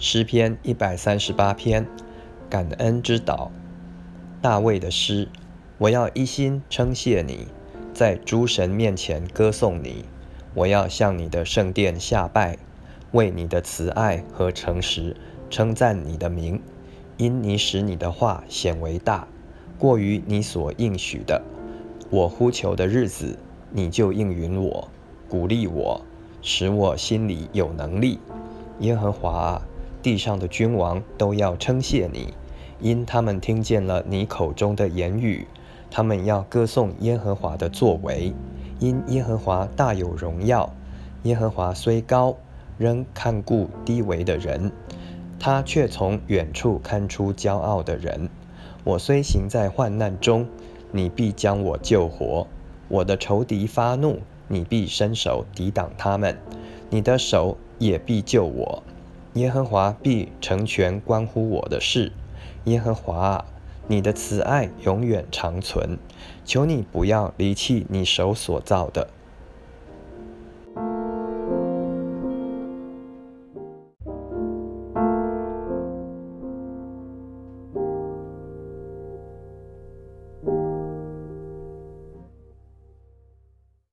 诗篇一百三十八篇，感恩之岛，大卫的诗。我要一心称谢你，在诸神面前歌颂你。我要向你的圣殿下拜，为你的慈爱和诚实称赞你的名，因你使你的话显为大，过于你所应许的。我呼求的日子，你就应允我，鼓励我，使我心里有能力。耶和华啊！地上的君王都要称谢你，因他们听见了你口中的言语。他们要歌颂耶和华的作为，因耶和华大有荣耀。耶和华虽高，仍看顾低微的人，他却从远处看出骄傲的人。我虽行在患难中，你必将我救活；我的仇敌发怒，你必伸手抵挡他们，你的手也必救我。耶和华必成全关乎我的事。耶和华啊，你的慈爱永远长存，求你不要离弃你手所造的。